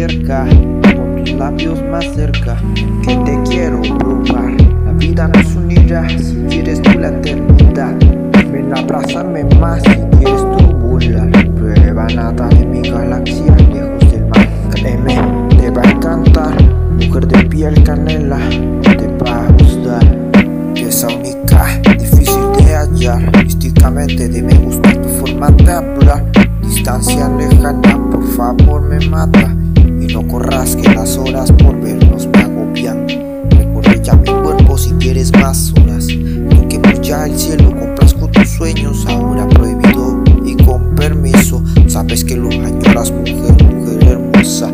cerca, con tus labios más cerca, que te quiero probar. La vida nos unirá si quieres tú la eternidad. Ven, abrázame más si quieres tú volar. Prueba nada de mi galaxia, lejos del mar. Créeme, te va a encantar. Mujer de piel canela, te va a gustar. Pieza única, difícil de hallar. Místicamente de me gusta tu forma de hablar. Distancia lejana, por favor me mata. No corras que las horas por vernos me agobian. Recorre ya mi cuerpo si quieres más horas. Toquemos ya el cielo, compras con tus sueños, ahora prohibido y con permiso. Sabes que los añoras, mujer, mujer hermosa.